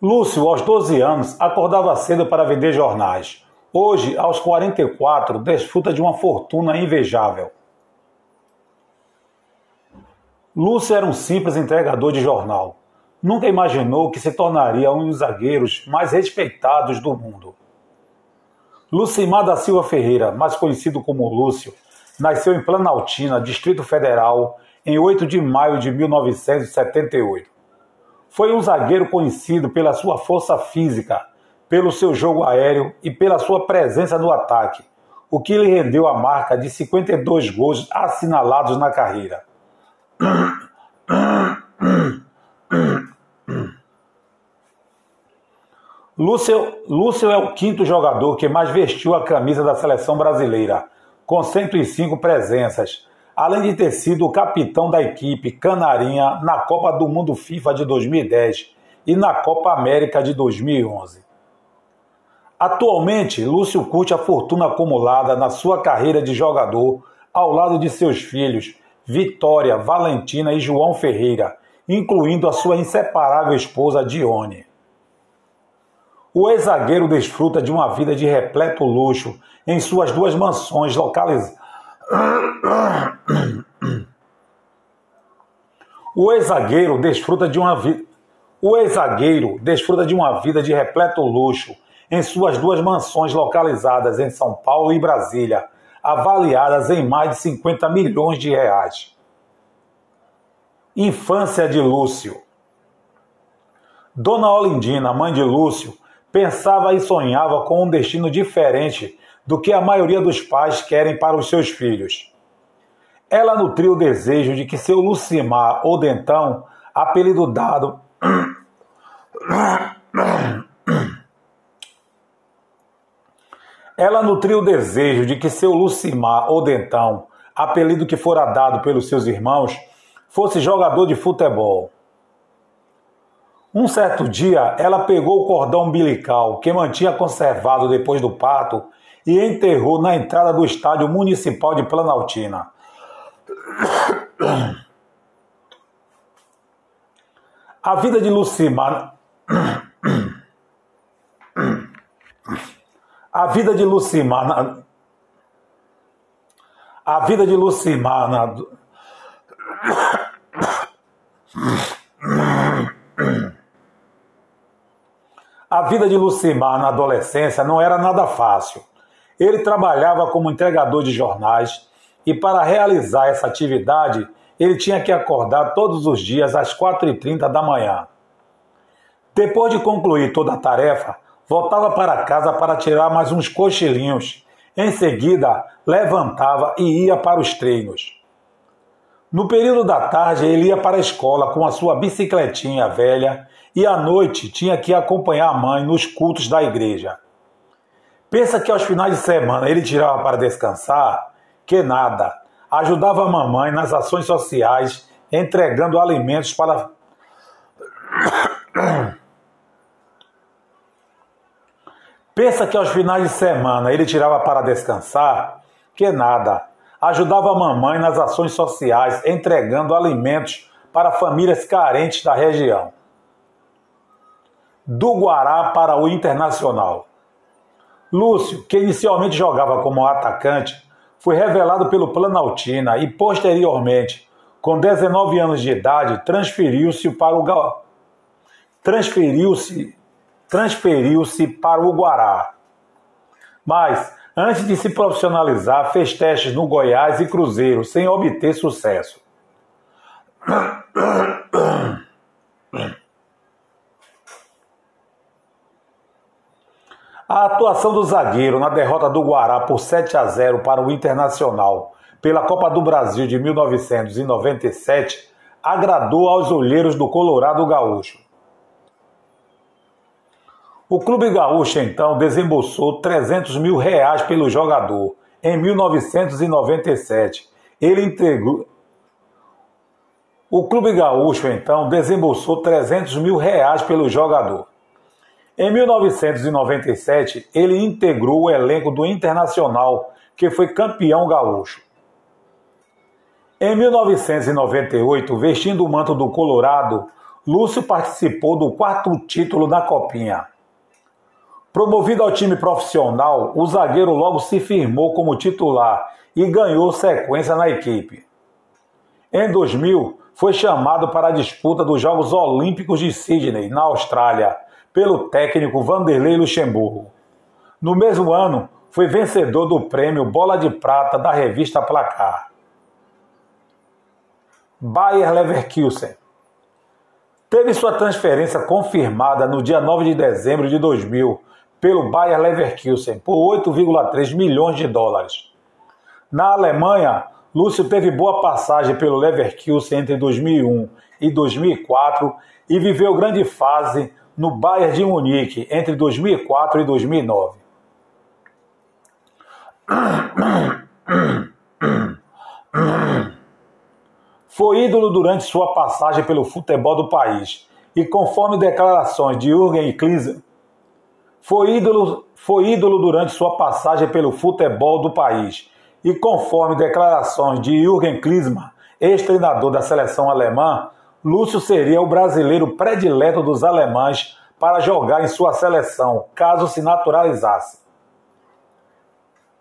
Lúcio, aos 12 anos, acordava cedo para vender jornais. Hoje, aos 44, desfruta de uma fortuna invejável. Lúcio era um simples entregador de jornal. Nunca imaginou que se tornaria um dos zagueiros mais respeitados do mundo. Lucimar da Silva Ferreira, mais conhecido como Lúcio, nasceu em Planaltina, Distrito Federal, em 8 de maio de 1978. Foi um zagueiro conhecido pela sua força física, pelo seu jogo aéreo e pela sua presença no ataque, o que lhe rendeu a marca de 52 gols assinalados na carreira. Lúcio, Lúcio é o quinto jogador que mais vestiu a camisa da seleção brasileira, com 105 presenças, além de ter sido o capitão da equipe canarinha na Copa do Mundo FIFA de 2010 e na Copa América de 2011. Atualmente, Lúcio curte a fortuna acumulada na sua carreira de jogador ao lado de seus filhos Vitória, Valentina e João Ferreira, incluindo a sua inseparável esposa Dione. O ex-zagueiro desfruta de uma vida de repleto luxo em suas duas mansões localizadas o ex-zagueiro desfruta de uma vida. O ex-zagueiro desfruta de uma vida de repleto luxo em suas duas mansões localizadas em São Paulo e Brasília, avaliadas em mais de 50 milhões de reais. Infância de Lúcio. Dona Olindina, mãe de Lúcio, pensava e sonhava com um destino diferente do que a maioria dos pais querem para os seus filhos. Ela nutriu o desejo de que seu Lucimar ou Dentão, apelido dado. Ela nutriu o desejo de que seu Lucimar ou Dentão, apelido que fora dado pelos seus irmãos, fosse jogador de futebol. Um certo dia, ela pegou o cordão umbilical que mantinha conservado depois do parto e enterrou na entrada do estádio municipal de Planaltina. A vida de Lucimar. A vida de Lucimar. A vida de Lucimar. A vida de Lucimar na adolescência não era nada fácil. Ele trabalhava como entregador de jornais e, para realizar essa atividade, ele tinha que acordar todos os dias às 4h30 da manhã. Depois de concluir toda a tarefa, voltava para casa para tirar mais uns cochilinhos. Em seguida, levantava e ia para os treinos. No período da tarde, ele ia para a escola com a sua bicicletinha velha e à noite tinha que acompanhar a mãe nos cultos da igreja. Pensa que aos finais de semana ele tirava para descansar? Que nada. Ajudava a mamãe nas ações sociais, entregando alimentos para. Pensa que aos finais de semana ele tirava para descansar? Que nada. Ajudava a mamãe nas ações sociais, entregando alimentos para famílias carentes da região. Do Guará para o Internacional. Lúcio, que inicialmente jogava como atacante, foi revelado pelo Planaltina e posteriormente, com 19 anos de idade, transferiu-se para o transferiu-se transferiu-se para o Guará. Mas antes de se profissionalizar, fez testes no Goiás e Cruzeiro sem obter sucesso. A atuação do zagueiro na derrota do Guará por 7 a 0 para o Internacional pela Copa do Brasil de 1997 agradou aos olheiros do Colorado Gaúcho. O Clube Gaúcho então desembolsou 300 mil reais pelo jogador em 1997. Ele entregou. O Clube Gaúcho então desembolsou 300 mil reais pelo jogador. Em 1997, ele integrou o elenco do Internacional, que foi campeão gaúcho. Em 1998, vestindo o manto do Colorado, Lúcio participou do quarto título da Copinha. Promovido ao time profissional, o zagueiro logo se firmou como titular e ganhou sequência na equipe. Em 2000, foi chamado para a disputa dos Jogos Olímpicos de Sydney, na Austrália, pelo técnico Vanderlei Luxemburgo. No mesmo ano, foi vencedor do prêmio Bola de Prata da revista Placar. Bayer Leverkusen teve sua transferência confirmada no dia 9 de dezembro de 2000 pelo Bayer Leverkusen por 8,3 milhões de dólares. Na Alemanha, Lúcio teve boa passagem pelo Leverkusen entre 2001 e 2004 e viveu grande fase no Bayern de Munique entre 2004 e 2009. Foi ídolo durante sua passagem pelo futebol do país e, conforme declarações de Jürgen Klinsmann, foi ídolo, foi ídolo durante sua passagem pelo futebol do país e, conforme declarações de Jürgen Klinsmann, ex-treinador da seleção alemã, Lúcio seria o brasileiro predileto dos alemães para jogar em sua seleção, caso se naturalizasse.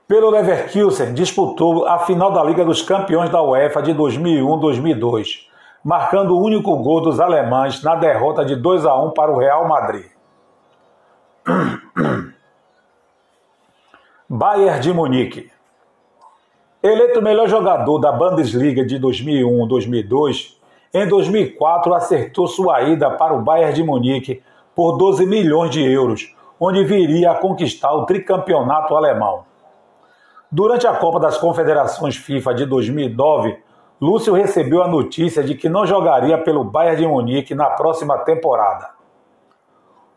Pelo Leverkusen, disputou a final da Liga dos Campeões da UEFA de 2001-2002, marcando o único gol dos alemães na derrota de 2 a 1 para o Real Madrid. Bayern de Munique Eleito melhor jogador da Bundesliga de 2001-2002, em 2004 acertou sua ida para o Bayern de Munique por 12 milhões de euros, onde viria a conquistar o tricampeonato alemão. Durante a Copa das Confederações FIFA de 2009, Lúcio recebeu a notícia de que não jogaria pelo Bayern de Munique na próxima temporada.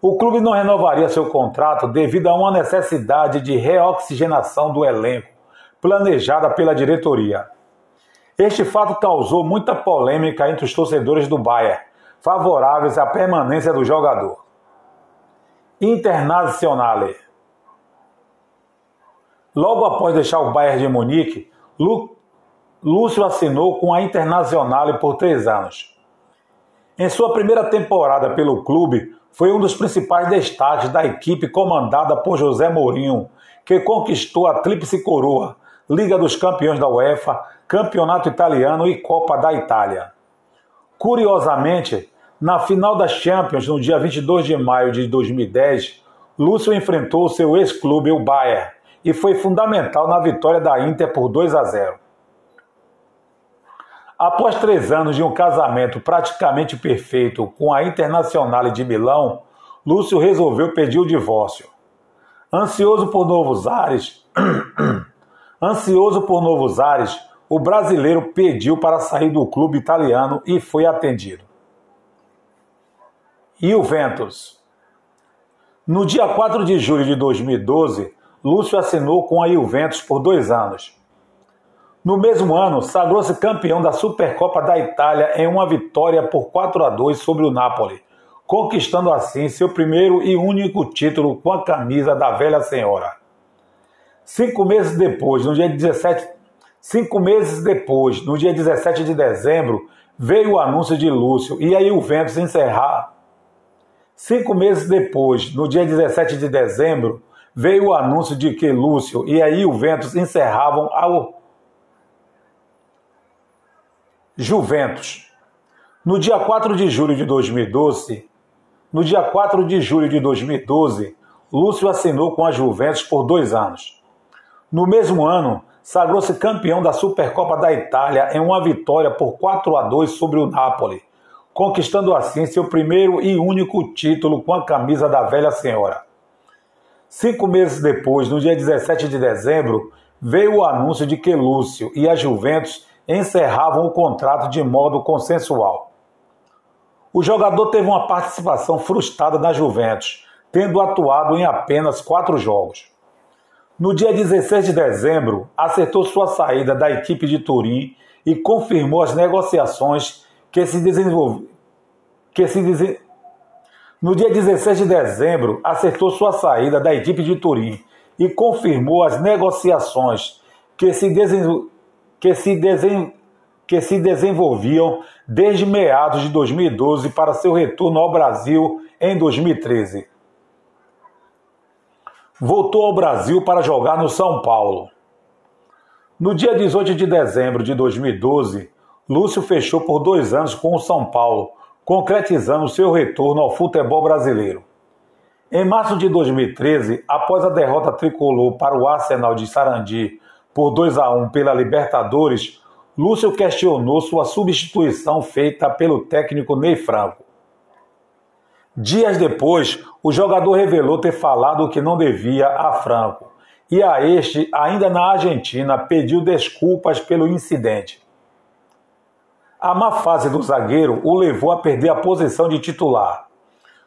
O clube não renovaria seu contrato devido a uma necessidade de reoxigenação do elenco, planejada pela diretoria. Este fato causou muita polêmica entre os torcedores do Bayern, favoráveis à permanência do jogador. Internazionale Logo após deixar o Bayern de Munique, Lúcio assinou com a Internazionale por três anos. Em sua primeira temporada pelo clube, foi um dos principais destaques da equipe comandada por José Mourinho, que conquistou a Tríplice Coroa, Liga dos Campeões da UEFA, Campeonato Italiano e Copa da Itália. Curiosamente, na final das Champions, no dia 22 de maio de 2010, Lúcio enfrentou seu ex-clube, o Bayern, e foi fundamental na vitória da Inter por 2 a 0. Após três anos de um casamento praticamente perfeito com a Internazionale de Milão, Lúcio resolveu pedir o divórcio. Ansioso por novos ares, ansioso por novos ares, o brasileiro pediu para sair do clube italiano e foi atendido. E o Ventus? No dia 4 de julho de 2012, Lúcio assinou com a Juventus por dois anos. No mesmo ano, sagrou-se campeão da Supercopa da Itália em uma vitória por 4 a 2 sobre o Napoli, conquistando assim seu primeiro e único título com a camisa da velha senhora. Cinco meses depois, no dia 17, cinco meses depois, no dia 17 de dezembro, veio o anúncio de Lúcio e aí o Ventus encerrar. Cinco meses depois, no dia 17 de dezembro, veio o anúncio de que Lúcio e aí o Ventus encerravam ao Juventus. No dia 4 de julho de 2012, no dia 4 de julho de 2012, Lúcio assinou com a Juventus por dois anos. No mesmo ano, sagrou-se campeão da Supercopa da Itália em uma vitória por 4 a 2 sobre o Napoli, conquistando assim seu primeiro e único título com a camisa da velha senhora. Cinco meses depois, no dia 17 de dezembro, veio o anúncio de que Lúcio e a Juventus encerravam o contrato de modo consensual. O jogador teve uma participação frustrada na Juventus, tendo atuado em apenas quatro jogos. No dia 16 de dezembro, acertou sua saída da equipe de Turim e confirmou as negociações que se, que se No dia 16 de dezembro, acertou sua saída da equipe de Turim e confirmou as negociações que se, desen... que se, desen... que se desenvolviam desde meados de 2012 para seu retorno ao Brasil em 2013. Voltou ao Brasil para jogar no São Paulo. No dia 18 de dezembro de 2012, Lúcio fechou por dois anos com o São Paulo, concretizando seu retorno ao futebol brasileiro. Em março de 2013, após a derrota tricolor para o Arsenal de Sarandi por 2 a 1 pela Libertadores, Lúcio questionou sua substituição feita pelo técnico Ney Franco. Dias depois, o jogador revelou ter falado o que não devia a Franco e a este, ainda na Argentina, pediu desculpas pelo incidente. A má fase do zagueiro o levou a perder a posição de titular.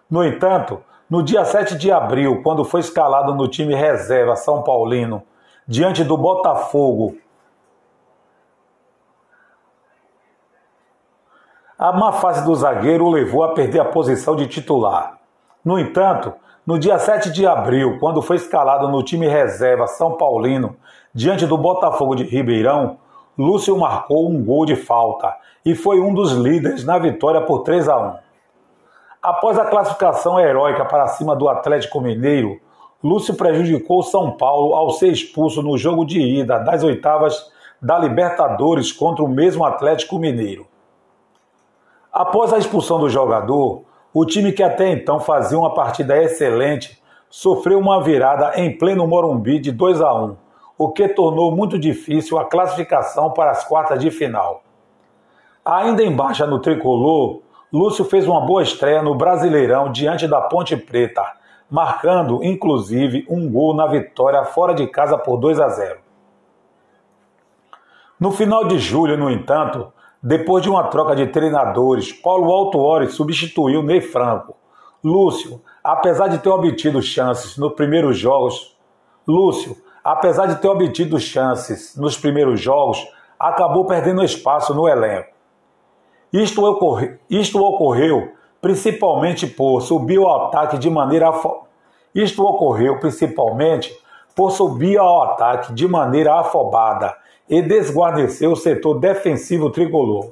No entanto, no dia 7 de abril, quando foi escalado no time reserva São Paulino, diante do Botafogo, a má fase do zagueiro o levou a perder a posição de titular. No entanto, no dia 7 de abril, quando foi escalado no time reserva São Paulino, diante do Botafogo de Ribeirão, Lúcio marcou um gol de falta e foi um dos líderes na vitória por 3 a 1. Após a classificação heróica para cima do Atlético Mineiro, Lúcio prejudicou São Paulo ao ser expulso no jogo de ida das oitavas da Libertadores contra o mesmo Atlético Mineiro. Após a expulsão do jogador, o time que até então fazia uma partida excelente sofreu uma virada em pleno Morumbi de 2 a 1 o que tornou muito difícil a classificação para as quartas de final. Ainda em baixa no tricolor, Lúcio fez uma boa estreia no Brasileirão diante da Ponte Preta, marcando inclusive um gol na vitória fora de casa por 2 a 0. No final de julho, no entanto, depois de uma troca de treinadores, Paulo Altuori substituiu Ney Franco. Lúcio, apesar de ter obtido chances nos primeiros jogos, Lúcio, apesar de ter obtido chances nos primeiros jogos, acabou perdendo espaço no elenco. Isto, ocorre, isto ocorreu principalmente por subir ao ataque de maneira isto ocorreu principalmente por subir ao ataque de maneira afobada e desguarnecer o setor defensivo tricolor.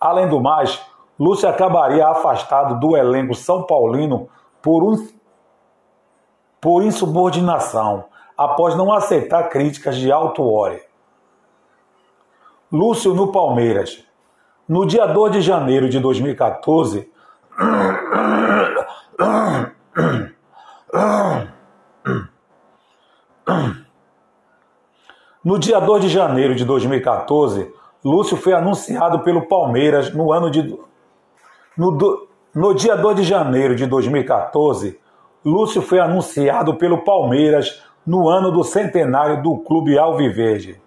Além do mais, Lúcio acabaria afastado do elenco São Paulino por, um, por insubordinação, após não aceitar críticas de alto ore. Lúcio no Palmeiras. No dia 2 de janeiro de 2014, no dia 2 de janeiro de 2014, Lúcio foi anunciado pelo Palmeiras no ano de no, no dia 2 de janeiro de 2014, Lúcio foi anunciado pelo Palmeiras no ano do centenário do Clube Alviverde.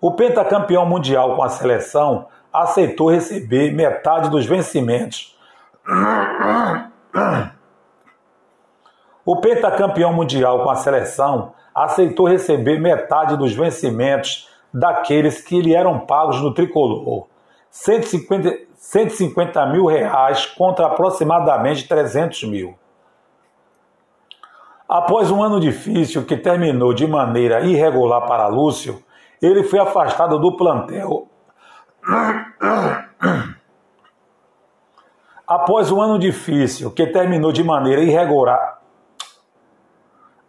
O pentacampeão mundial com a seleção aceitou receber metade dos vencimentos. O pentacampeão mundial com a seleção aceitou receber metade dos vencimentos daqueles que lhe eram pagos no tricolor. 150, 150 mil reais contra aproximadamente 300 mil. Após um ano difícil que terminou de maneira irregular para Lúcio, ele foi afastado do plantel. Após um ano difícil que terminou de maneira irregular.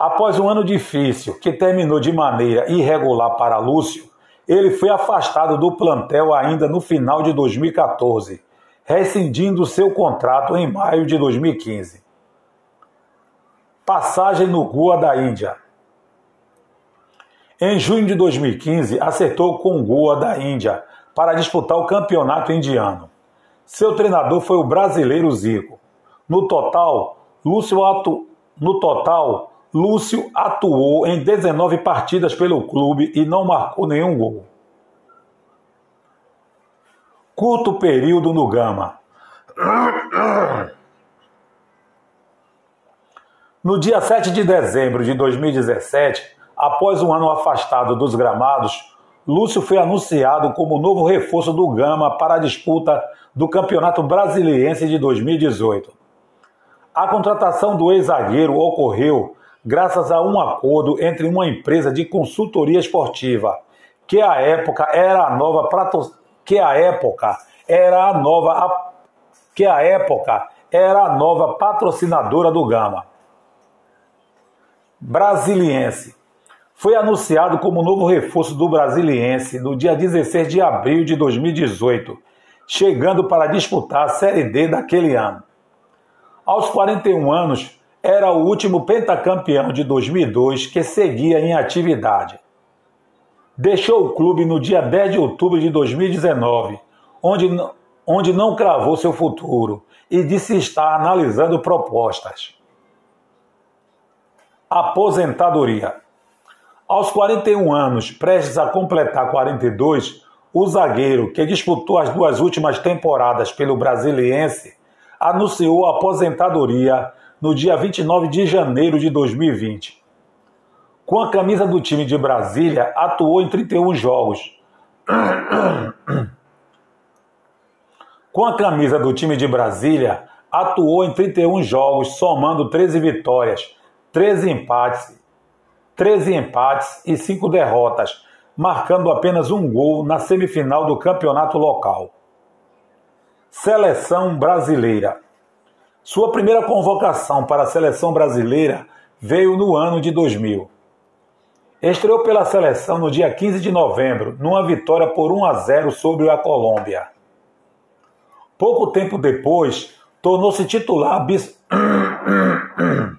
Após um ano difícil que terminou de maneira irregular para Lúcio, ele foi afastado do plantel ainda no final de 2014, rescindindo seu contrato em maio de 2015. Passagem no Goa da Índia. Em junho de 2015, acertou com o Goa da Índia para disputar o campeonato indiano. Seu treinador foi o brasileiro Zico. No total, Lúcio, atu... no total, Lúcio atuou em 19 partidas pelo clube e não marcou nenhum gol. Curto período no Gama. No dia 7 de dezembro de 2017, após um ano afastado dos gramados, Lúcio foi anunciado como novo reforço do Gama para a disputa do Campeonato Brasiliense de 2018. A contratação do ex-zagueiro ocorreu graças a um acordo entre uma empresa de consultoria esportiva, que à época era a nova que a época era a nova que a época era a nova patrocinadora do Gama. Brasiliense. Foi anunciado como novo reforço do Brasiliense no dia 16 de abril de 2018, chegando para disputar a Série D daquele ano. Aos 41 anos, era o último pentacampeão de 2002 que seguia em atividade. Deixou o clube no dia 10 de outubro de 2019, onde, onde não cravou seu futuro e disse estar analisando propostas. Aposentadoria. Aos 41 anos, prestes a completar 42, o zagueiro, que disputou as duas últimas temporadas pelo Brasiliense, anunciou a aposentadoria no dia 29 de janeiro de 2020. Com a camisa do time de Brasília, atuou em 31 jogos. Com a camisa do time de Brasília, atuou em 31 jogos, somando 13 vitórias, 13 empates, 13 empates e 5 derrotas, marcando apenas um gol na semifinal do campeonato local. Seleção brasileira. Sua primeira convocação para a seleção brasileira veio no ano de 2000. Estreou pela seleção no dia 15 de novembro, numa vitória por 1 a 0 sobre a Colômbia. Pouco tempo depois, tornou-se titular bis...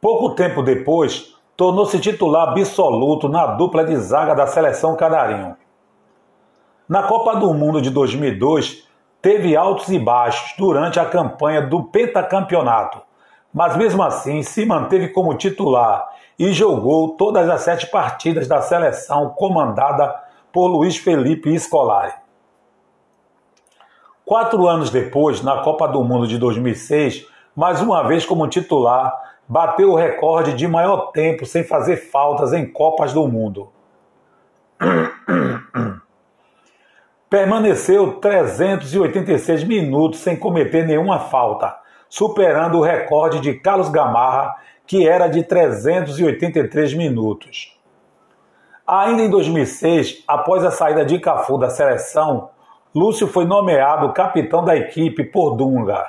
Pouco tempo depois, tornou-se titular absoluto na dupla de zaga da seleção canarinho. Na Copa do Mundo de 2002, teve altos e baixos durante a campanha do pentacampeonato, mas mesmo assim se manteve como titular e jogou todas as sete partidas da seleção comandada por Luiz Felipe Scolari. Quatro anos depois, na Copa do Mundo de 2006, mais uma vez como titular, bateu o recorde de maior tempo sem fazer faltas em Copas do Mundo. Permaneceu 386 minutos sem cometer nenhuma falta, superando o recorde de Carlos Gamarra, que era de 383 minutos. Ainda em 2006, após a saída de Cafu da seleção, Lúcio foi nomeado capitão da equipe por Dunga.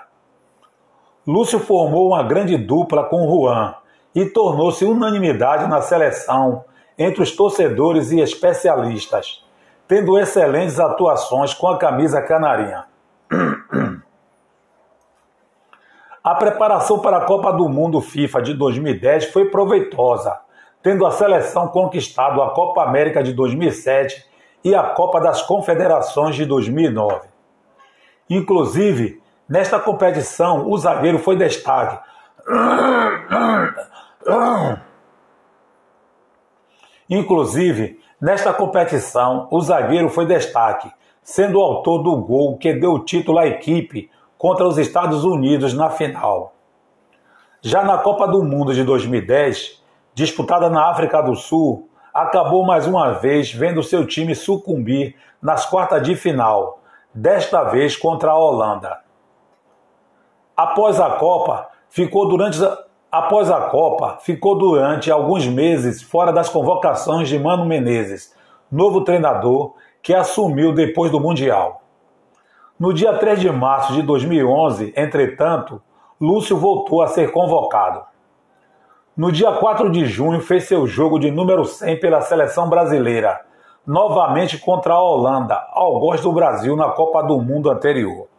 Lúcio formou uma grande dupla com Juan e tornou-se unanimidade na seleção entre os torcedores e especialistas, tendo excelentes atuações com a camisa canarinha. A preparação para a Copa do Mundo FIFA de 2010 foi proveitosa, tendo a seleção conquistado a Copa América de 2007 e a Copa das Confederações de 2009. Inclusive, nesta competição, o zagueiro foi destaque. Inclusive, nesta competição, o zagueiro foi destaque, sendo o autor do gol que deu o título à equipe contra os Estados Unidos na final. Já na Copa do Mundo de 2010, disputada na África do Sul, acabou mais uma vez vendo seu time sucumbir nas quartas de final, desta vez contra a Holanda. Após a Copa, ficou durante após a Copa, ficou durante alguns meses fora das convocações de Mano Menezes, novo treinador que assumiu depois do Mundial. No dia 3 de março de 2011, entretanto, Lúcio voltou a ser convocado. No dia 4 de junho, fez seu jogo de número 100 pela seleção brasileira, novamente contra a Holanda, ao gosto do Brasil na Copa do Mundo anterior.